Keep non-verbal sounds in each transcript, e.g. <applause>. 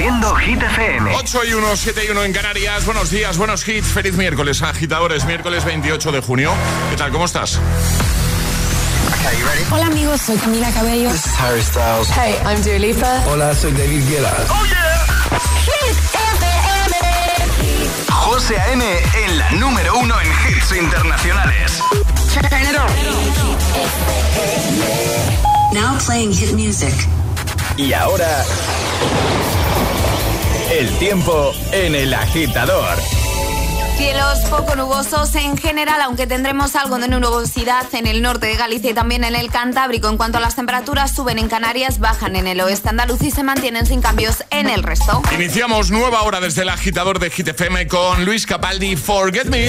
Haciendo Hit FM. 8 y 1, 7 y 1 en Canarias. Buenos días, buenos hits. Feliz miércoles, agitadores. Miércoles 28 de junio. ¿Qué tal? ¿Cómo estás? Hola amigos, soy Camila Cabello. This is Harry Styles. Hey, I'm Dua Lipa. Hola, soy David Guetta. ¡Oh, yeah! Hit FM. José A.M. en la número uno en hits internacionales. Turn it on. Now playing hit music. Y ahora... El tiempo en el agitador. Cielos poco nubosos en general, aunque tendremos algo de nubosidad en el norte de Galicia y también en el Cantábrico. En cuanto a las temperaturas, suben en Canarias, bajan en el oeste andaluz y se mantienen sin cambios en el resto. Iniciamos nueva hora desde el agitador de Hit FM con Luis Capaldi, Forget Me.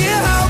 Hear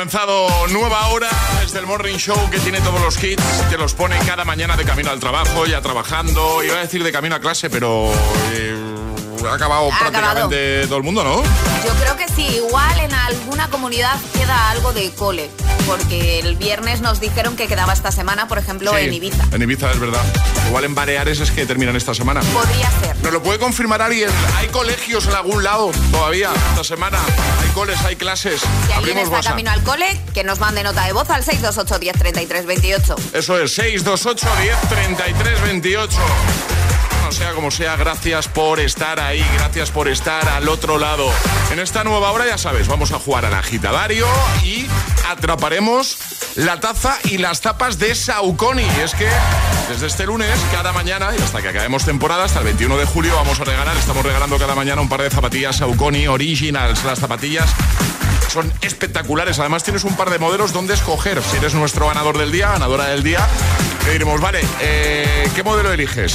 Comenzado nueva hora. Desde el Morning Show que tiene todos los hits, que los pone cada mañana de camino al trabajo, ya trabajando, iba a decir de camino a clase, pero eh, ha acabado prácticamente todo el mundo, ¿no? Yo creo que sí, igual en alguna comunidad queda algo de cole, porque el viernes nos dijeron que quedaba esta semana, por ejemplo, Sí, en Ibiza. En Ibiza, es verdad. Igual en Baleares es que terminan esta semana. Podría ser. ¿Nos lo puede confirmar alguien? ¿Hay colegios en algún lado todavía esta semana? ¿Hay coles, hay clases? Si alguien Abrimos está WhatsApp. camino al cole, que nos mande nota de voz al 628 10 33 28. Eso es, 628 10 33 28. Sea como sea, gracias por estar ahí, gracias por estar al otro lado. En esta nueva hora, ya sabes, vamos a jugar al agitadario y atraparemos la taza y las tapas de Saucony. Es que desde este lunes, cada mañana, y hasta que acabemos temporada, hasta el 21 de julio, vamos a regalar, estamos regalando cada mañana un par de zapatillas Saucony Originals. Las zapatillas son espectaculares. Además, tienes un par de modelos donde escoger. Si eres nuestro ganador del día, ganadora del día, te diremos, vale, eh, ¿qué modelo eliges?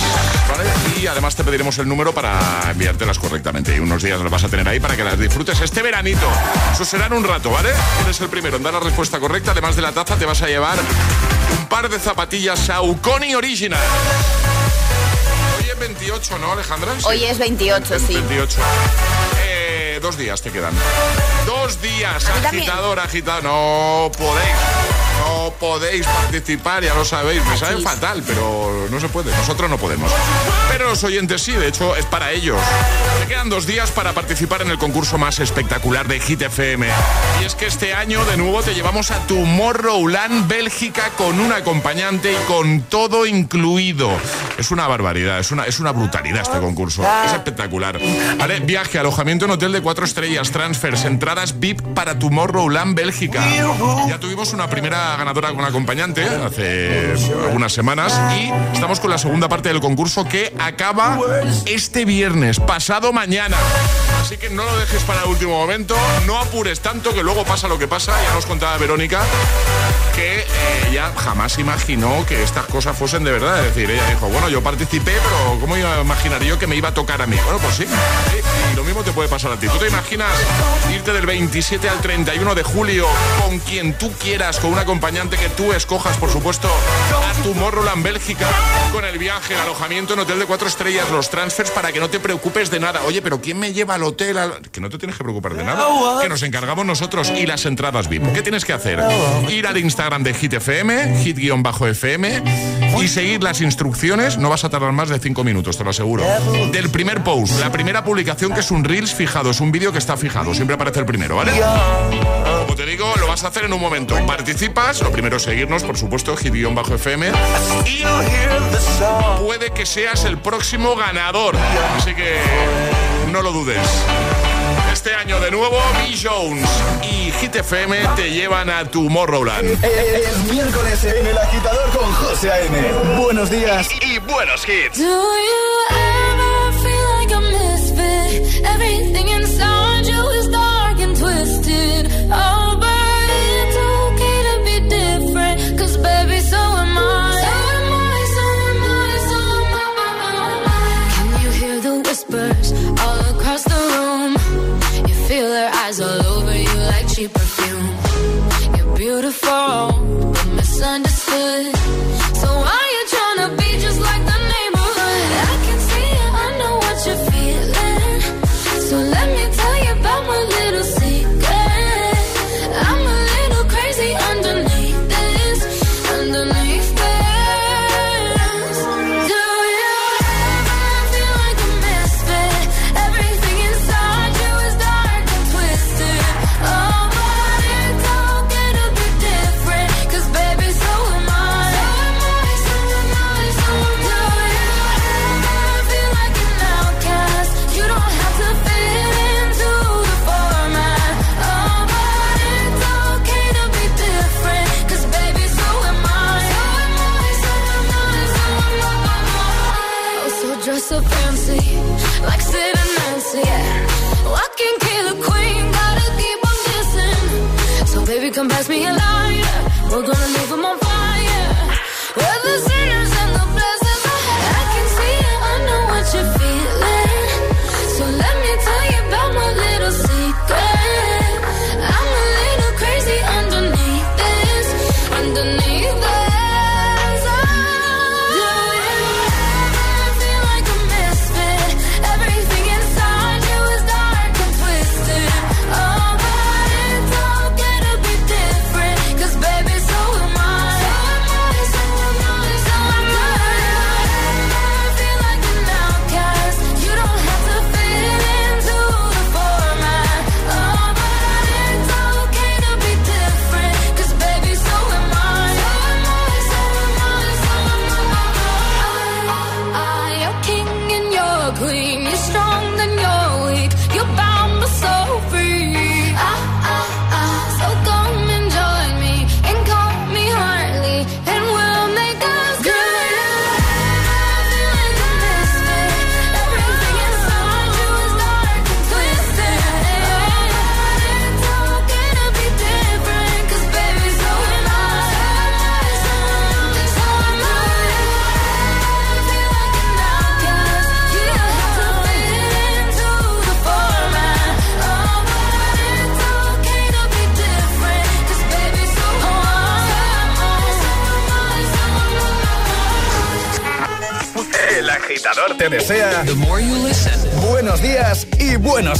Y además te pediremos el número para enviártelas correctamente. Y unos días las vas a tener ahí para que las disfrutes este veranito. Eso será en un rato, ¿vale? Eres el primero en dar la respuesta correcta. Además de la taza, te vas a llevar un par de zapatillas Saucony Original. Hoy es 28, ¿no, Alejandra? Hoy es 28, sí. 28. Eh, dos días te quedan. Dos días, agitador, agitador. No podéis. No podéis participar, ya lo sabéis. Me sabe fatal, pero no se puede. Nosotros no podemos. Pero los oyentes sí, de hecho, es para ellos. Quedan dos días para participar en el concurso más espectacular de Hit FM. Y es que este año, de nuevo, te llevamos a Tomorrowland, Bélgica, con un acompañante y con todo incluido. Es una barbaridad, es una, es una brutalidad este concurso. Es espectacular. Vale, viaje, alojamiento en hotel de cuatro estrellas, transfers, entradas VIP para Tomorrowland, Bélgica. Ya tuvimos una primera ganadora con acompañante hace algunas semanas y estamos con la segunda parte del concurso que acaba este viernes, pasado mañana. Así que no lo dejes para el último momento, no apures tanto que luego pasa lo que pasa. Ya nos contaba Verónica que eh, ella jamás imaginó que estas cosas fuesen de verdad. Es decir, ella dijo, bueno, yo participé, pero ¿cómo iba a imaginar yo que me iba a tocar a mí? Bueno, pues sí, sí, lo mismo te puede pasar a ti. ¿Tú te imaginas irte del 27 al 31 de julio con quien tú quieras, con un acompañante que tú escojas, por supuesto, a tu Morroland, Bélgica, con el viaje, el alojamiento en hotel de cuatro estrellas, los transfers para que no te preocupes de nada? Oye, pero ¿quién me lleva al hotel? Que no te tienes que preocupar de nada, que nos encargamos nosotros y las entradas VIP. ¿Qué tienes que hacer? Ir al Instagram de Hit FM, hit-fm, y seguir las instrucciones. No vas a tardar más de cinco minutos, te lo aseguro. Del primer post, la primera publicación que es un Reels fijado, es un vídeo que está fijado, siempre aparece el primero, ¿vale? Como te digo, lo vas a hacer en un momento. Lo primero es seguirnos, por supuesto, hit-fm, y puede que seas el próximo ganador. Así que no lo dudes. Este año de nuevo, B. Jones y Hit FM te llevan a Tomorrowland. Es miércoles en el agitador con José A.M. Buenos días. Y buenos hits. Do you ever feel like a misfit? Everything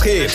y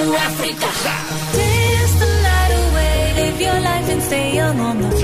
to Africa. Dance the night away, live your life and stay young on the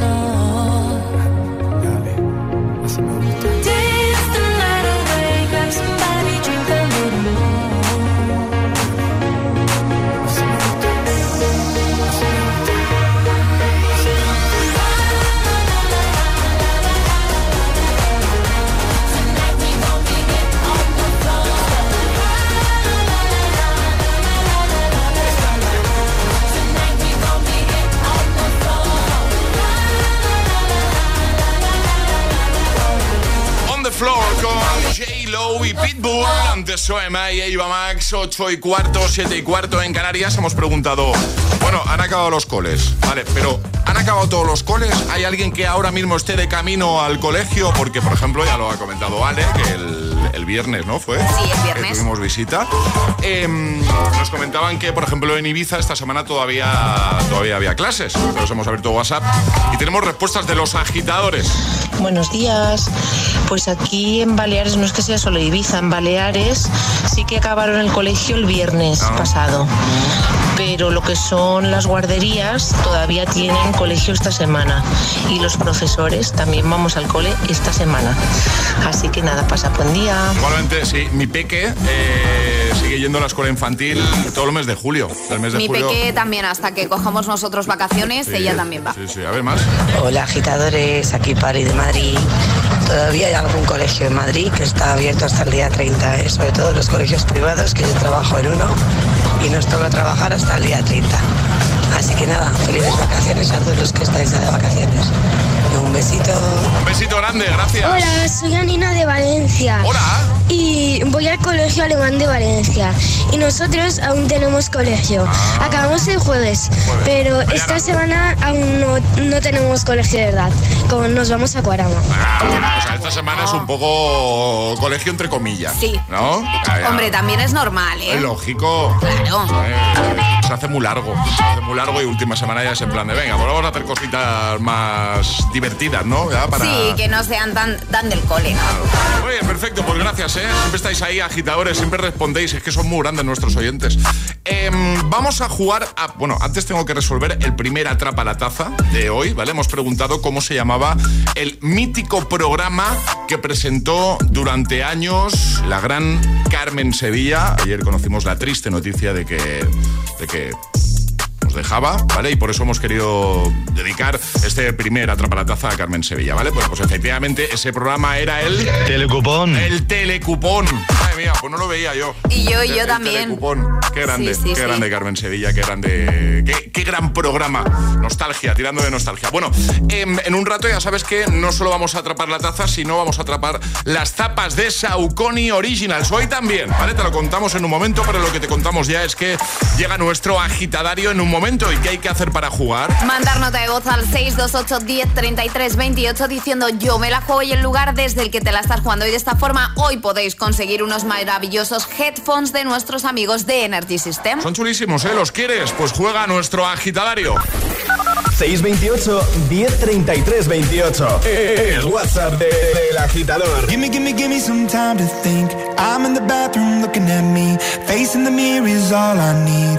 Pitbull. Antes Soema y Eva Max, 8 y cuarto, 7 y cuarto en Canarias. Hemos preguntado, bueno, han acabado los coles, vale, pero ¿han acabado todos los coles? ¿Hay alguien que ahora mismo esté de camino al colegio? Porque, por ejemplo, ya lo ha comentado Ale, que el, el viernes, ¿no? Fue. Sí, el viernes. Que tuvimos visita. Em, nos comentaban que, por ejemplo, en Ibiza esta semana todavía, todavía había clases. Nos hemos abierto WhatsApp y tenemos respuestas de los agitadores. Buenos días. Pues aquí en Baleares, no es que sea solo Ibiza, en Baleares sí que acabaron el colegio el viernes Ah. pasado. Pero lo que son las guarderías todavía tienen colegio esta semana. Y los profesores también vamos al cole esta semana. Así que nada, pasa buen día. Igualmente, sí, mi peque eh, sigue yendo a la escuela infantil todo el mes de julio. El mes de Mi julio. peque también, hasta que cojamos nosotros vacaciones, Sí, ella también va. Sí, sí, a ver más. Hola agitadores, aquí Pari de Madrid. Todavía hay algún colegio en Madrid que está abierto hasta el día 30, ¿eh? sobre todo los colegios privados, que yo trabajo en uno y nos toca trabajar hasta el día 30. Así que nada, felices vacaciones a todos los que estáis de vacaciones. Un besito. Un besito grande, gracias. Hola, soy Anina de Valencia. Hola. Y voy al colegio alemán de Valencia. Y nosotros aún tenemos colegio. Ah. Acabamos el jueves, pero esta semana aún no, no tenemos colegio de verdad. Como nos vamos a Cuarama. Ah, o sea, esta semana es un poco colegio entre comillas. Sí. ¿No? Ah. Hombre, también es normal, ¿eh? Es lógico. Claro. Eh, se hace muy largo. Se hace muy largo y última semana ya es en plan de venga, pues vamos a hacer cositas más divertidas, ¿no? Para... Sí, que no sean tan, tan del cole. Muy bien, perfecto, pues gracias, ¿eh? Siempre estáis ahí, agitadores, siempre respondéis, es que son muy grandes nuestros oyentes. Em, vamos a jugar a... Bueno, antes tengo que resolver el primer Atrapa la Taza de hoy, ¿vale? Hemos preguntado cómo se llamaba el mítico programa que presentó durante años la gran Carmen Sevilla. Ayer conocimos la triste noticia de que... De que dejaba, ¿vale? Y por eso hemos querido dedicar este primer Atrapa la Taza a Carmen Sevilla, ¿vale? Pues, pues efectivamente ese programa era el... Telecupón. El telecupón. Madre mía, pues no lo veía yo. Y yo, y El- yo el también. telecupón. Qué grande, Sí, sí, qué sí. grande Carmen Sevilla, qué grande... Qué, qué gran programa. Nostalgia, tirando de nostalgia. Bueno, em, en un rato ya sabes que no solo vamos a atrapar la taza, sino vamos a atrapar las tapas de Saucony Originals. Hoy también, ¿vale? Te lo contamos en un momento, pero lo que te contamos ya es que llega nuestro agitadario en un momento. ¿Y qué hay que hacer para jugar? Mandar nota de voz al 628 10 33 28 diciendo yo me la juego y el lugar desde el que te la estás jugando. Y de esta forma hoy podéis conseguir unos maravillosos headphones de nuestros amigos de Energy System. Son chulísimos, ¿eh? ¿Los quieres? Pues juega a nuestro agitadario. 628 1033 28. El WhatsApp de- del agitador. Gimme, gimme, gimme some time to think. I'm in the bathroom looking at me. Facing the mirror is all I need.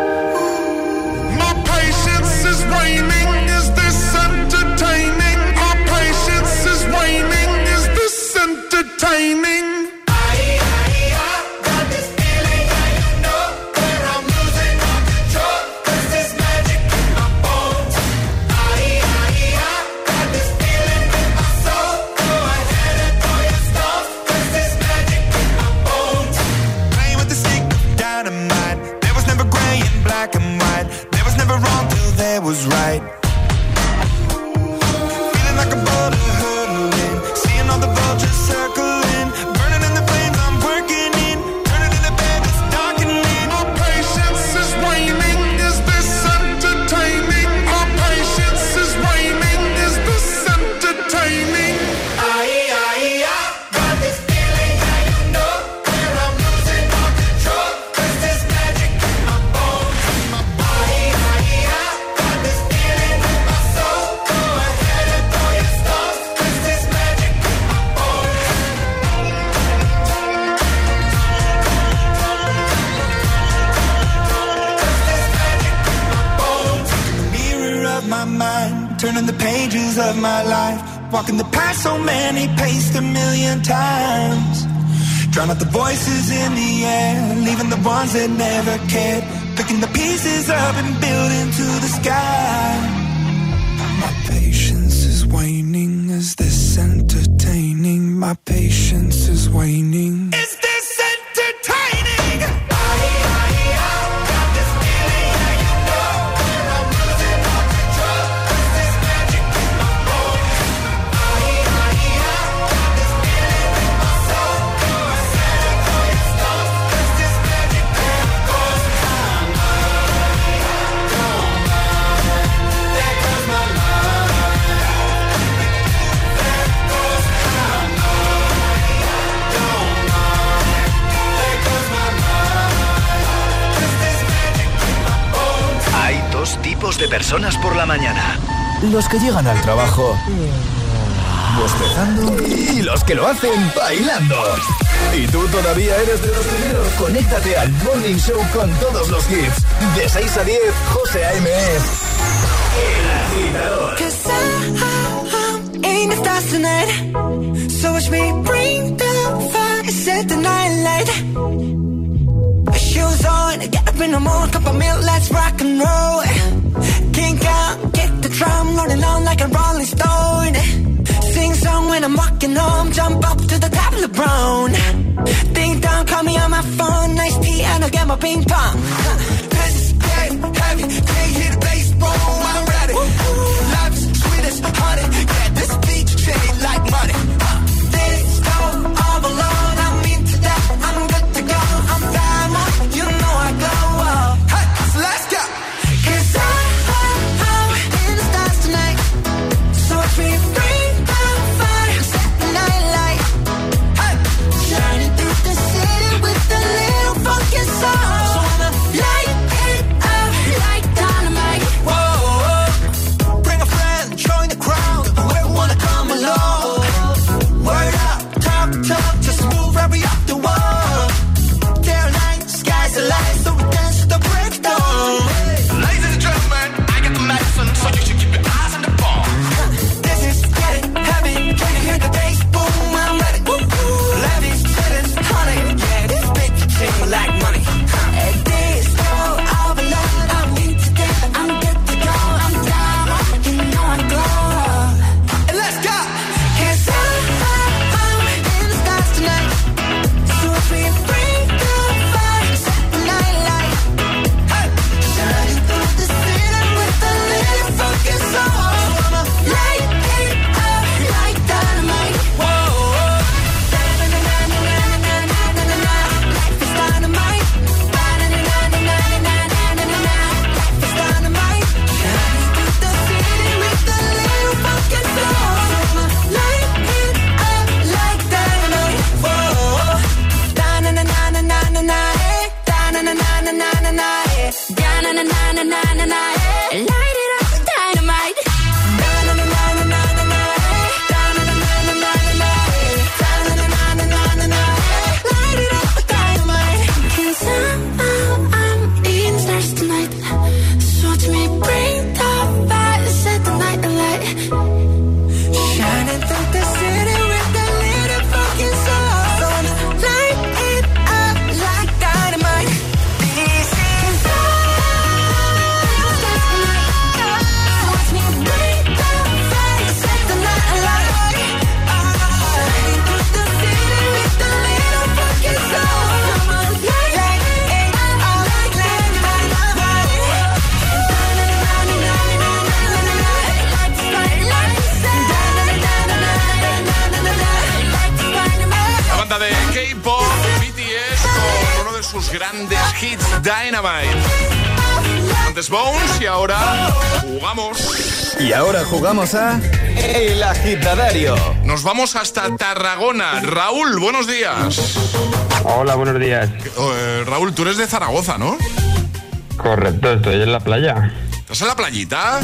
Ones that never cared, picking the pieces up and building to the sky. My patience is waning, is this entertaining? My patience is waning. De personas por la mañana. Los que llegan al trabajo bostezando y los que lo hacen bailando. ¿Y tú todavía eres de los primeros? Conéctate al Morning Show con todos los hits. De 6 a 10, José A.M. El agitador. Cause tonight. So watch me bring the fire, set the night light. Shoes on, get up in the morning, cup of milk, let's rock and roll. Kink out, get the drum, rolling on like a rolling stone. Sing song when I'm walking home, jump up to the top of the brown. Ding dong, call me on my phone, nice tea, and I'll get my ping pong. This is getting heavy, can't hear the bass, boom, I'm ready. Life's sweet as honey, yeah, Dynamite. Antes Bones y ahora jugamos. Y ahora jugamos a El Agitadario. Nos vamos hasta Tarragona. Raúl, buenos días. Hola, buenos días. Eh, Raúl, tú eres de Zaragoza, ¿no? Correcto, estoy en la playa. ¿Estás en la playita?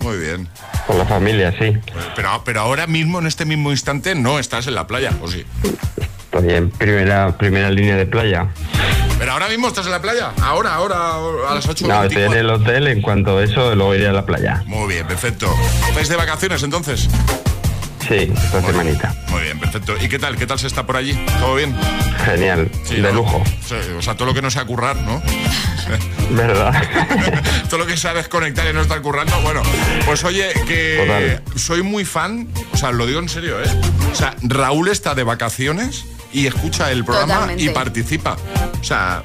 Muy bien. Con la familia, sí. Pero, pero ahora mismo, en este mismo instante, no estás en la playa, ¿o sí? Estoy en primera, primera línea de playa. Pero ahora mismo estás en la playa. Ahora, ahora, a las 8 No, estoy en el hotel. En cuanto a eso, luego iré a la playa. Muy bien, perfecto. ¿Estáis de vacaciones entonces? Sí, esta semanita. Muy bien, perfecto. ¿Y qué tal? ¿Qué tal se está por allí? ¿Todo bien? Genial, Sí, de ¿no? lujo. O sea, todo lo que no sea currar, ¿no? <laughs> ¿Verdad? <laughs> todo lo que sea desconectar y no estar currando, bueno. Pues oye, que soy muy fan, o sea, lo digo en serio, ¿eh? O sea, Raúl está de vacaciones y escucha el programa Totalmente. y participa. O sea,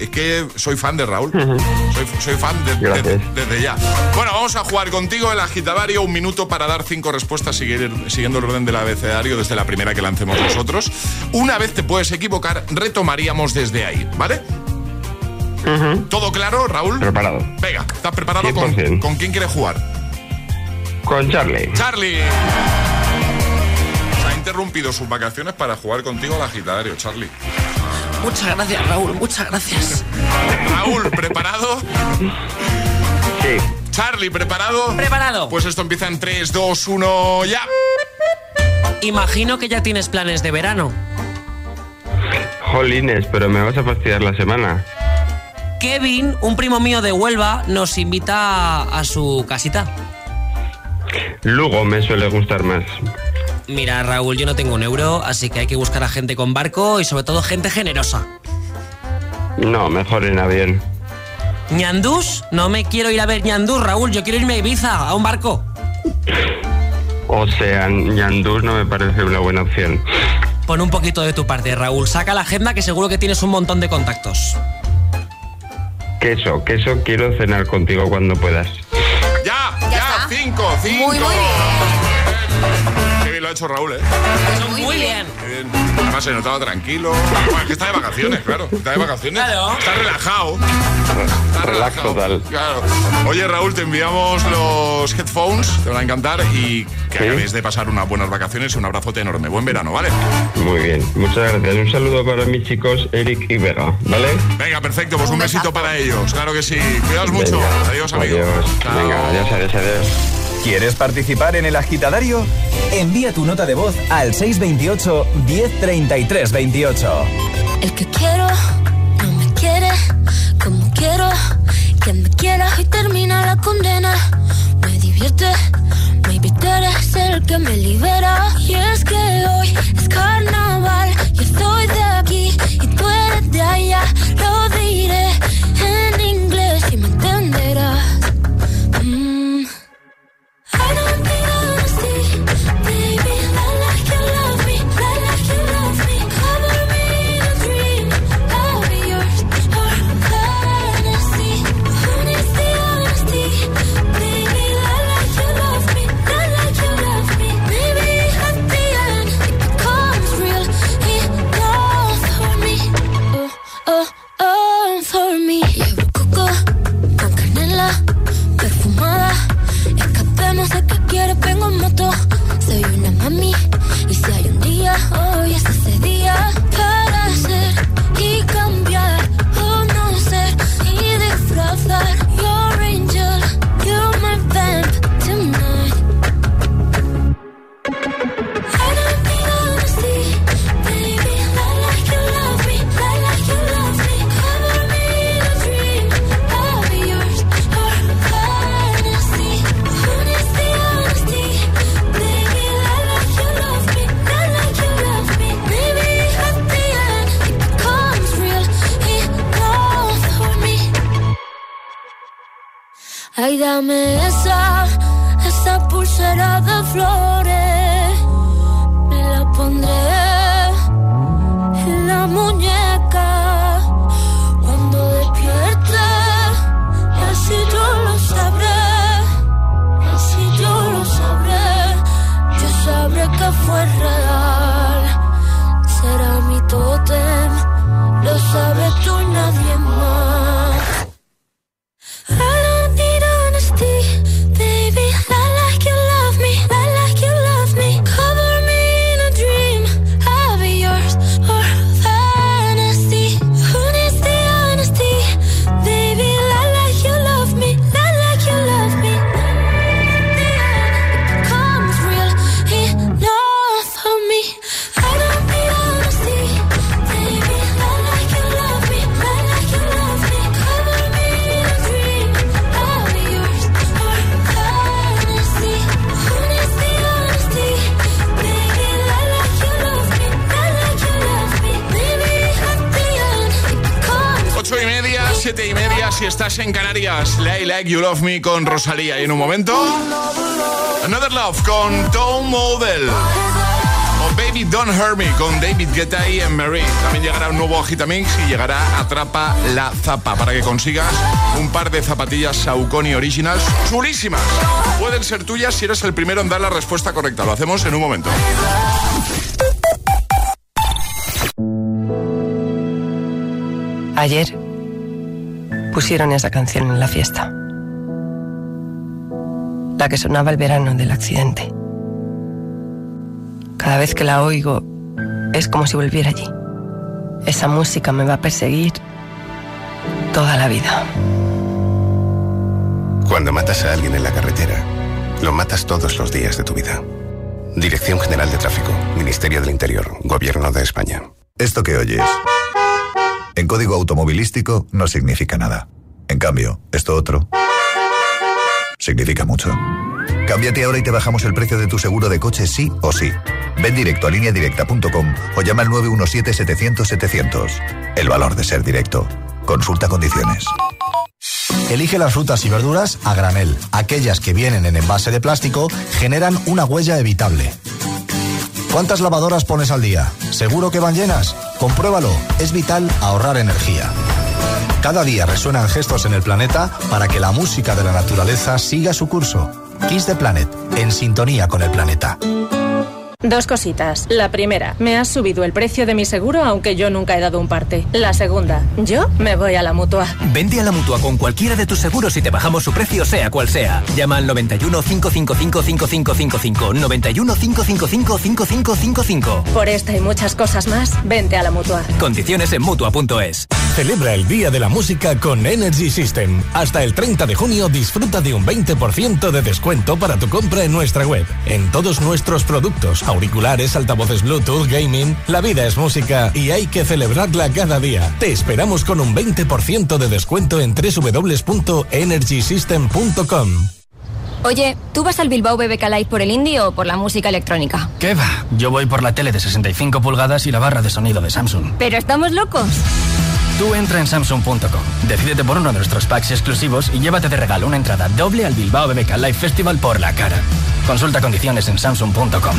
es que soy fan de Raúl. Soy, soy fan de- de- desde ya. Bueno, vamos a jugar contigo el agitadario. Un minuto para dar cinco respuestas seguir- siguiendo el orden del abecedario desde la primera que lancemos nosotros. Una vez te puedes equivocar, retomaríamos desde ahí, ¿vale? ¿Todo claro, Raúl? Preparado. Venga, ¿estás preparado? ¿Con, 100%. ¿Con quién quieres jugar? Con Charlie. Charlie. Interrumpido sus vacaciones para jugar contigo al agitadario, Charlie. Muchas gracias, Raúl, muchas gracias. Raúl, ¿preparado? Sí. Charlie, ¿preparado? Preparado. Pues esto empieza en 3, 2, 1, ya. Imagino que ya tienes planes de verano. Jolines, pero me vas a fastidiar la semana. Kevin, un primo mío de Huelva, nos invita a su casita. Luego me suele gustar más. Mira, Raúl, yo no tengo un euro, así que hay que buscar a gente con barco y sobre todo gente generosa. No, mejor en avión. ¿Ñandús? No me quiero ir a ver Ñandús, Raúl. Yo quiero irme a Ibiza, a un barco. O sea, Ñandús no me parece una buena opción. Pon un poquito de tu parte, Raúl. Saca la agenda que seguro que tienes un montón de contactos. Queso, queso, quiero cenar contigo cuando puedas. Ya, ya, cinco, cinco. Muy, muy Qué bien lo ha hecho Raúl, ¿eh? Muy bien. Además se notaba tranquilo. Bueno, es que está de vacaciones, claro. Está de vacaciones. Claro. Está relajado. Está Relax relajado. total. Claro. Oye, Raúl, te enviamos los headphones. Te van a encantar y que Sí. acabéis de pasar unas buenas vacaciones un abrazote enorme. Buen verano, ¿vale? Muy bien, muchas gracias. Un saludo para mis chicos Eric y Vega, ¿vale? Venga, perfecto. Pues un, besito para ellos. Claro que sí. Cuidaos mucho. Venga. Adiós, amigo. Adiós. Chao. Venga, adiós, adiós, adiós. ¿Quieres participar en el agitadario? Envía tu nota de voz al 628 1033 28. El que quiero no me quiere como quiero que me quiera y termina la condena. Me divierte, maybe tú eres el que me libera. Y es que hoy es carnaval, yo estoy de aquí y tú eres de allá. Lo diré en inglés y me entenderás. Estás en Canarias, Lay Like You Love Me con Rosalía. Y en un momento, Another Love con Tom Model. O Baby Don't Hurt Me con David Guetta y Mary. También llegará un nuevo Agitamix y llegará Atrapa la Zapa para que consigas un par de zapatillas Saucony Originals chulísimas. Pueden ser tuyas si eres el primero en dar la respuesta correcta. Lo hacemos en un momento. Ayer pusieron esa canción en la fiesta. La que sonaba el verano del accidente. Cada vez que la oigo es como si volviera allí. Esa música me va a perseguir toda la vida. Cuando matas a alguien en la carretera, lo matas todos los días de tu vida. Dirección General de Tráfico, Ministerio del Interior, Gobierno de España. Esto que oyes, en código automovilístico no significa nada. En cambio, esto otro significa mucho. Cámbiate ahora y te bajamos el precio de tu seguro de coche sí o sí. Ven directo a lineadirecta.com o llama al 917-700-700. El valor de ser directo. Consulta condiciones. Elige las frutas y verduras a granel. Aquellas que vienen en envase de plástico generan una huella evitable. ¿Cuántas lavadoras pones al día? ¿Seguro que van llenas? Compruébalo. Es vital ahorrar energía. Cada día resuenan gestos en el planeta para que la música de la naturaleza siga su curso. Kiss the Planet, en sintonía con el planeta. Dos cositas. La primera, me has subido el precio de mi seguro aunque yo nunca he dado un parte. La segunda, yo me voy a la mutua. Vente a la mutua con cualquiera de tus seguros y te bajamos su precio, sea cual sea. Llama al 91 555 5555. 91 555 5555. Por esta y muchas cosas más, vente a la mutua. Condiciones en mutua.es. Celebra el Día de la Música con Energy System. Hasta el 30 de junio disfruta de un 20% de descuento para tu compra en nuestra web. En todos nuestros productos, auriculares, altavoces Bluetooth, gaming. La vida es música y hay que celebrarla cada día. Te esperamos con un 20% de descuento en www.energysystem.com. Oye, ¿tú vas al Bilbao BBK Live por el indie o por la música electrónica? ¿Qué va? Yo voy por la tele de 65 pulgadas y la barra de sonido de Samsung. ¿Pero estamos locos? Tú entra en Samsung.com, decídete por uno de nuestros packs exclusivos y llévate de regalo una entrada doble al Bilbao BBK Live Festival por la cara. Consulta condiciones en Samsung.com.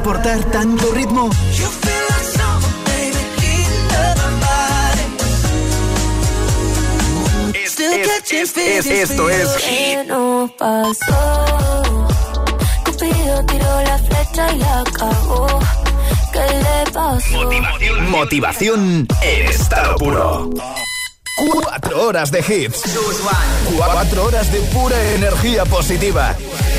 soportar tanto ritmo? Es- es- es- esto es ¿Qué nos pasó? Cupido tiró la flecha y la acabó. ¿Qué le pasó? Motivación en estado puro. Cuatro horas de hits. Cuatro horas de pura energía positiva.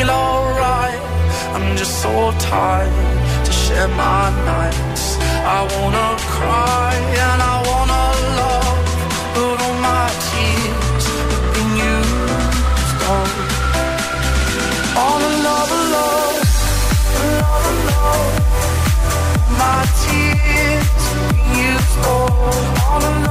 feel alright. I'm just so tired to share my nights. I wanna cry and I wanna love, but all my tears have been used up. On another love, another love. My tears have been used oh. up. On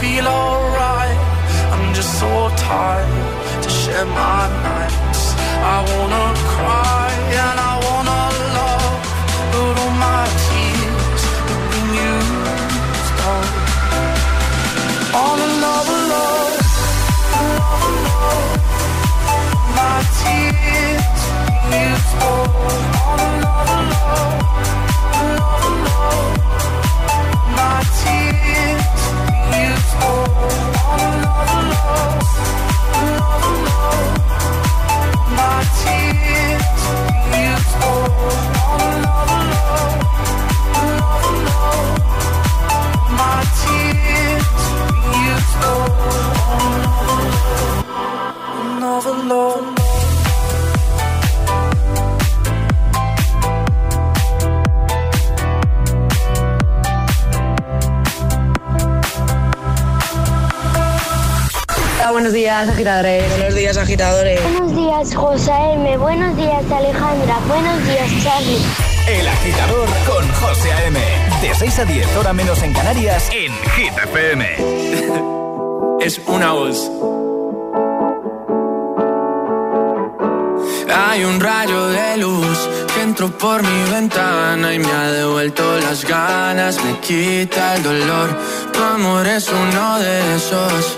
feel alright. I'm just so tired to share my nights. I wanna cry and I wanna love, but all my tears have been used up. All alone, love, love, love. My tears have been used up. All alone, love, días, agitadores. Buenos días, agitadores. Buenos días, José M. Buenos días, Alejandra. Buenos días, Charlie. El agitador con José A.M. De 6 a 10, hora menos en Canarias, en Hit FM. <laughs> es una voz. Hay un rayo de luz que entró por mi ventana y me ha devuelto las ganas, me quita el dolor. Tu amor es uno de esos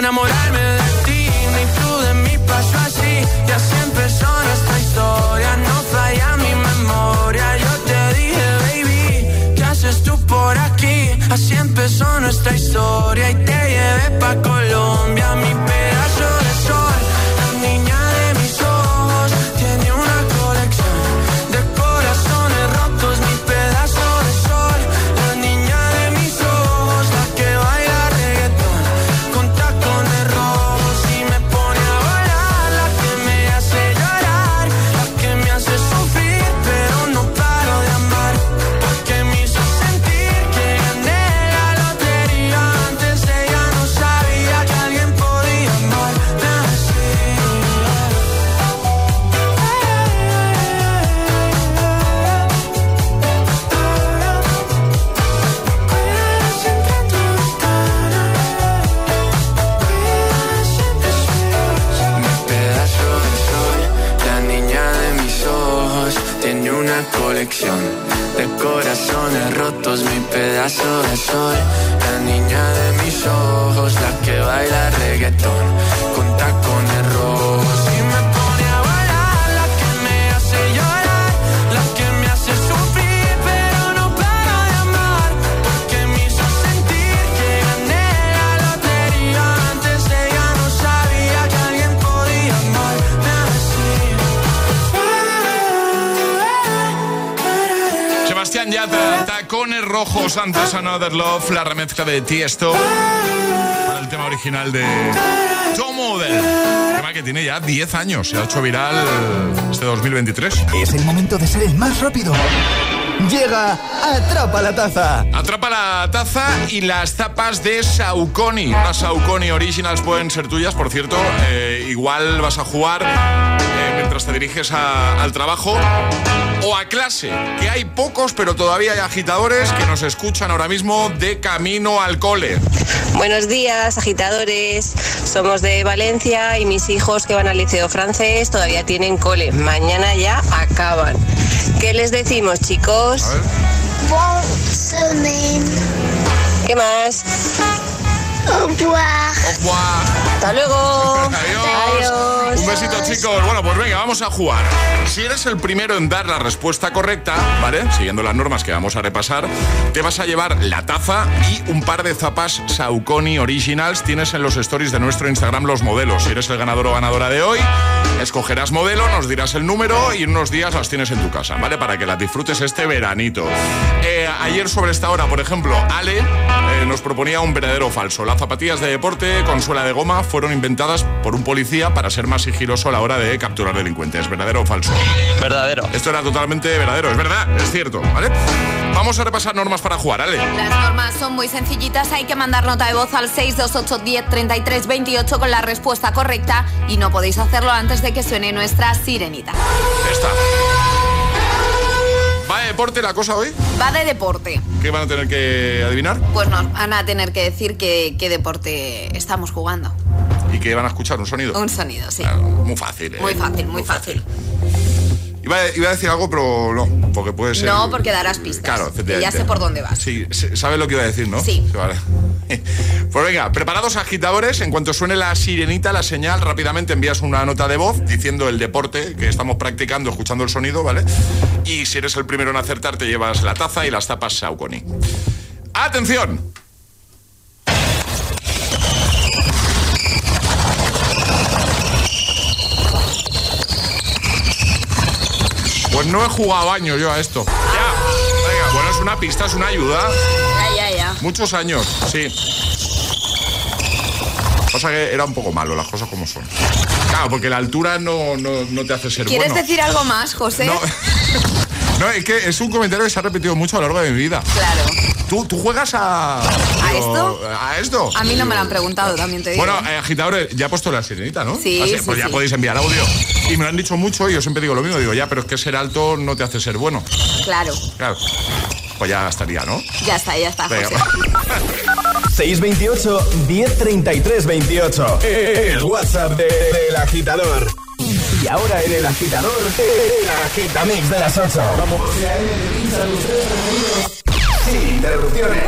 no esperaba de la niña de mis ojos, la que baila reggaetón con tacones rojos. Tacones rojos antes Another Love, la remezcla de Tiesto para el tema original de Tom Odell. Tema que tiene ya 10 años, se ha hecho viral este 2023. Es el momento de ser el más rápido. Llega Atrapa la Taza. Atrapa la taza y las tapas de Saucony. Las Saucony Originals pueden ser tuyas, por cierto. eh, igual vas a jugar. Mientras te diriges a- al trabajo o a clase, que hay pocos, pero todavía hay agitadores que nos escuchan ahora mismo de camino al cole. Buenos días, agitadores. Somos de Valencia y mis hijos que van al liceo francés todavía tienen cole. Mañana ya acaban. ¿Qué les decimos, chicos? ¿Qué más? Au revoir. Hasta luego. Adiós. Un besito, chicos. Bueno, pues venga, vamos a jugar. Si eres el primero en dar la respuesta correcta, ¿vale? Siguiendo las normas que vamos a repasar, te vas a llevar la taza y un par de zapas Saucony Originals. Tienes en los stories de nuestro Instagram los modelos. Si eres el ganador o ganadora de hoy, escogerás modelo, nos dirás el número y en unos días las tienes en tu casa, ¿vale? Para que las disfrutes este veranito. Eh, ayer sobre esta hora, por ejemplo, Ale eh, nos proponía un verdadero falso. Las zapatillas de deporte con suela de goma fueron inventadas por un policía para ser más sigiloso a la hora de capturar delincuentes. ¿Verdadero o falso? Verdadero. Esto era totalmente verdadero, es verdad, es cierto, ¿vale? Vamos a repasar normas para jugar, Ale. Las normas son muy sencillitas, hay que mandar nota de voz al 628 10 33 28 con la respuesta correcta y no podéis hacerlo antes de que suene nuestra sirenita. Ya está. ¿Va de deporte la cosa hoy? Va de deporte. ¿Qué van a tener que adivinar? Pues nos van a tener que decir qué, qué deporte estamos jugando. ¿Y qué van a escuchar? ¿Un sonido? Un sonido, sí. Muy fácil, ¿eh? Muy fácil, muy fácil. Iba, a- iba a decir algo, pero no, porque puede ser... No, porque darás pistas. Claro, Y efectivamente. ya sé por dónde vas. Sí, ¿sabes lo que iba a decir, no? Sí. Vale. <laughs> Pues venga, preparados agitadores, en cuanto suene la sirenita, la señal, rápidamente envías una nota de voz diciendo el deporte que estamos practicando, escuchando el sonido, ¿vale? Y si eres el primero en acertar, te llevas la taza y las tapas Saucony. ¡Atención! Pues no he jugado años yo a esto. Ya. Venga, bueno, es una pista, es una ayuda. Ya, ya, ya. Muchos años, sí. Pasa que era un poco malo, las cosas como son. Claro, porque la altura no, no, no te hace ser ¿Quieres bueno. decir algo más, José? No. <laughs> No, es que es un comentario que se ha repetido mucho a lo largo de mi vida. Claro. ¿Tú, tú juegas a... ¿A esto? ¿A esto? A mí no me lo han preguntado, también te digo. Bueno, eh, agitadores, ya he puesto la sirenita, ¿no? Sí, Así, sí, Pues ya sí. podéis enviar audio. Y me lo han dicho mucho y yo siempre digo lo mismo. Digo, ya, pero es que ser alto no te hace ser bueno. Claro. Claro. Pues ya estaría, ¿no? Ya está, ya está, Venga, José. 628 1033 28. El WhatsApp de- del agitador. Y ahora en el agitador, el agitamix de las 8. Vamos. Sin interrupciones.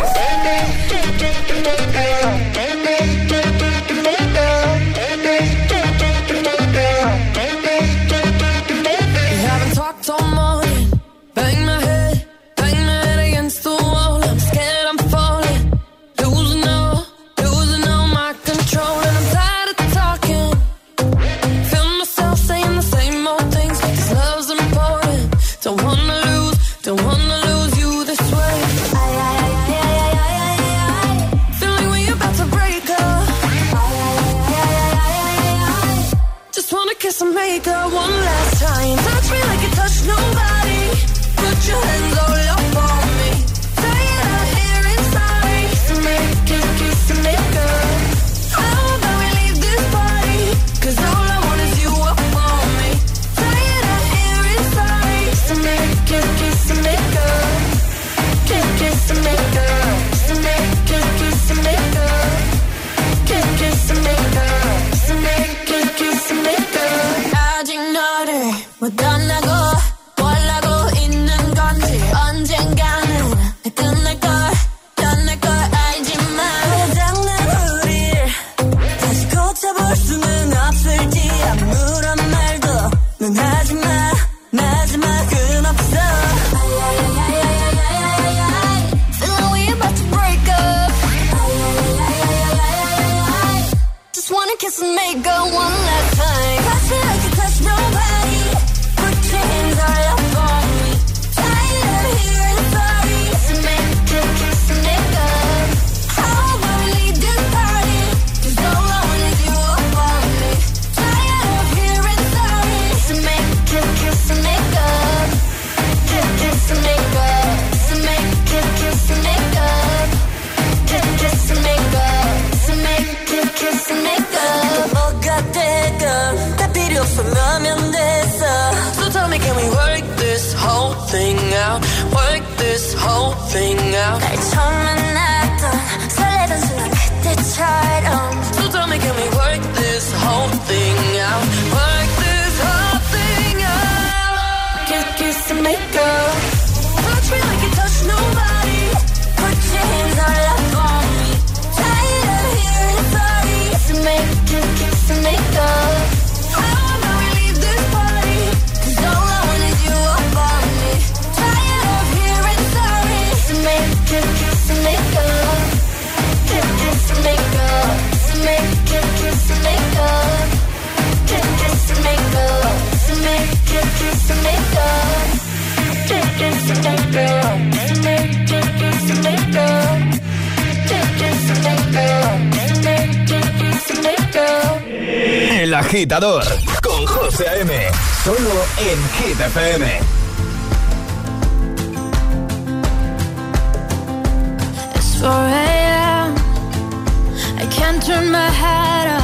Work this whole thing out. 날 처음 만났던 설레던 순간 그때처럼 So tell me, can we work this whole thing out? Work this whole thing out. Kiss, kiss and make up Touch me like you touch nobody Put your hands all up on me Tired of hearing sorry Kiss and make, kiss, kiss and make up El agitador con José A.M. Solo en Hit FM. It's 4 a.m. I can't turn my head off.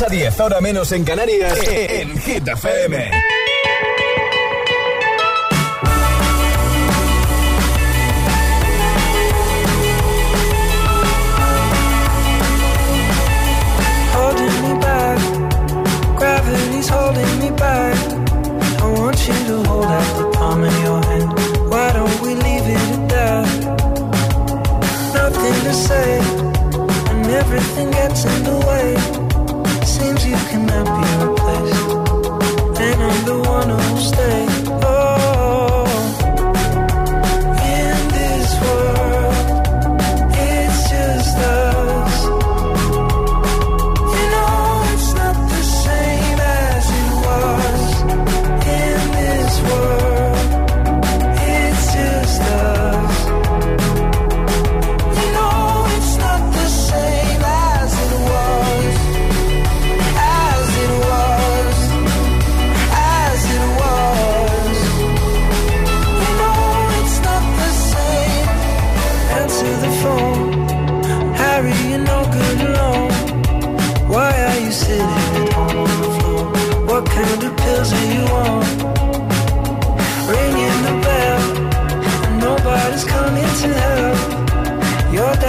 6 a 10, ahora menos en Canarias, en Hit FM. holding me back. Gravity's holding me back. I want you to hold out the palm of your hand. Why don't we leave it at that? Nothing to say, and everything gets in the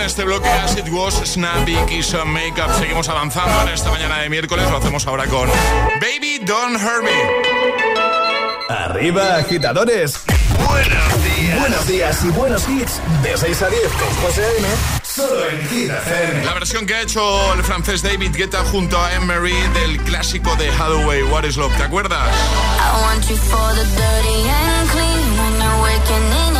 en este bloque As It Was, Snappy, Kiss and Makeup. Seguimos avanzando en esta mañana de miércoles. Lo hacemos ahora con Baby Don't Hurt Me. Arriba, agitadores. Buenos días. Buenos días y buenos hits. De 6 a 10 con José A.M. Solo en Hit La versión que ha hecho el francés David Guetta junto a Emery del clásico de Hathaway, What is Love, ¿te acuerdas? I want you for the dirty and clean when you're waking in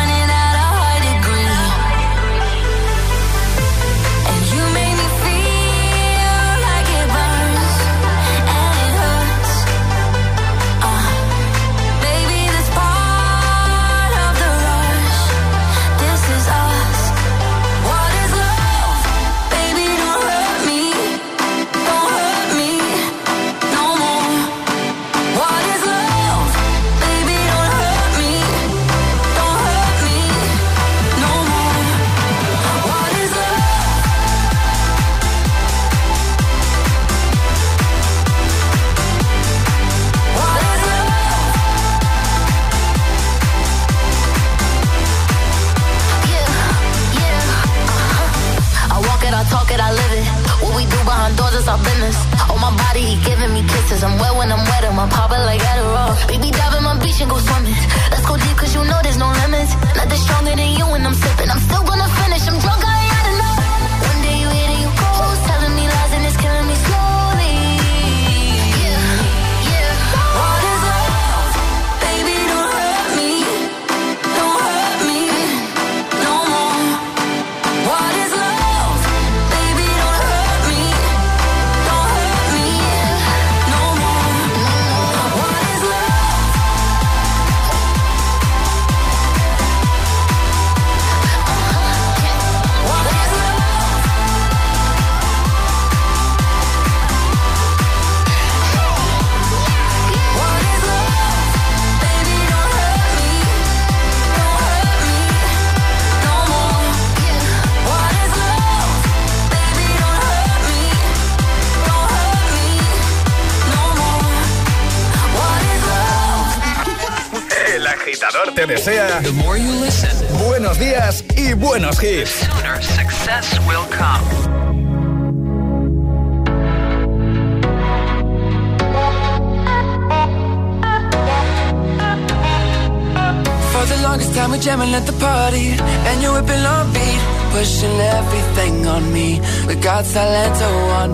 agitador te desea. Listen, buenos días y buenos hits. longest time we're jamming at the party And you're whipping on beat Pushing everything on me. We got oh, on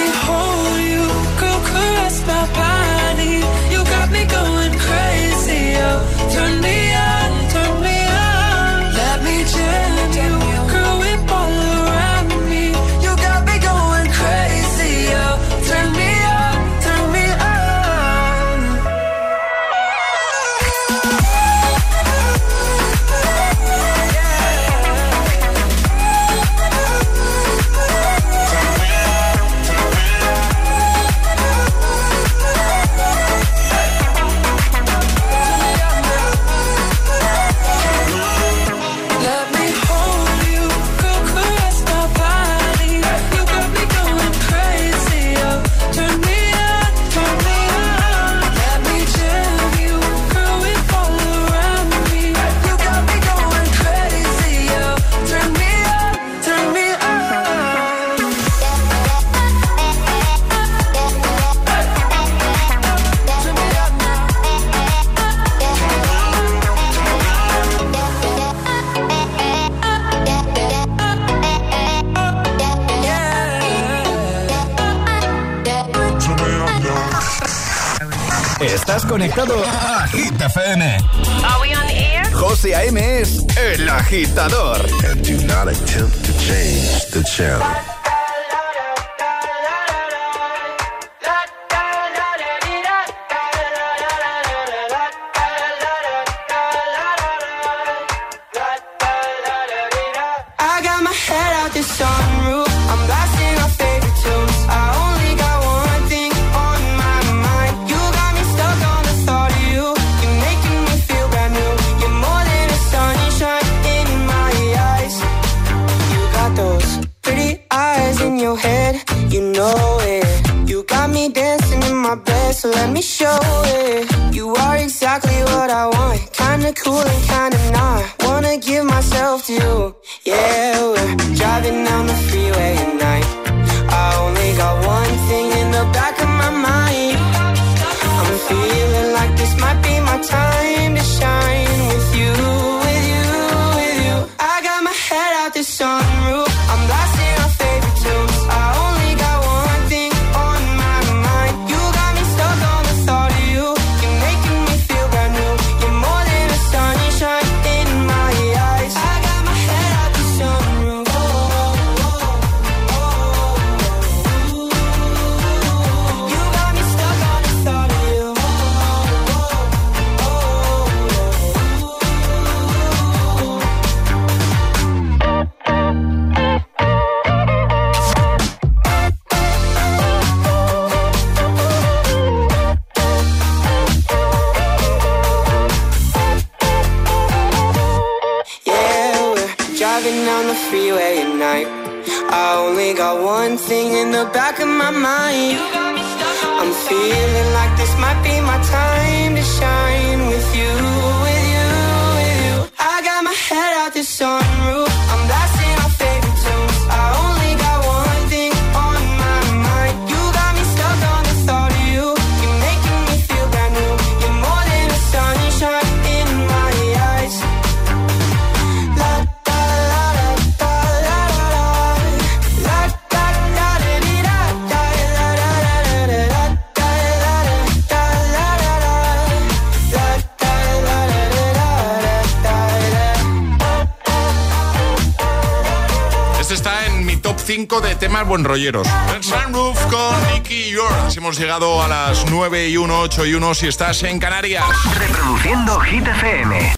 de temas buenrolleros. Sunroof con Nicky Yours. Hemos llegado a las 9 y 1, 8 y 1 si estás en Canarias. Reproduciendo Hit FM.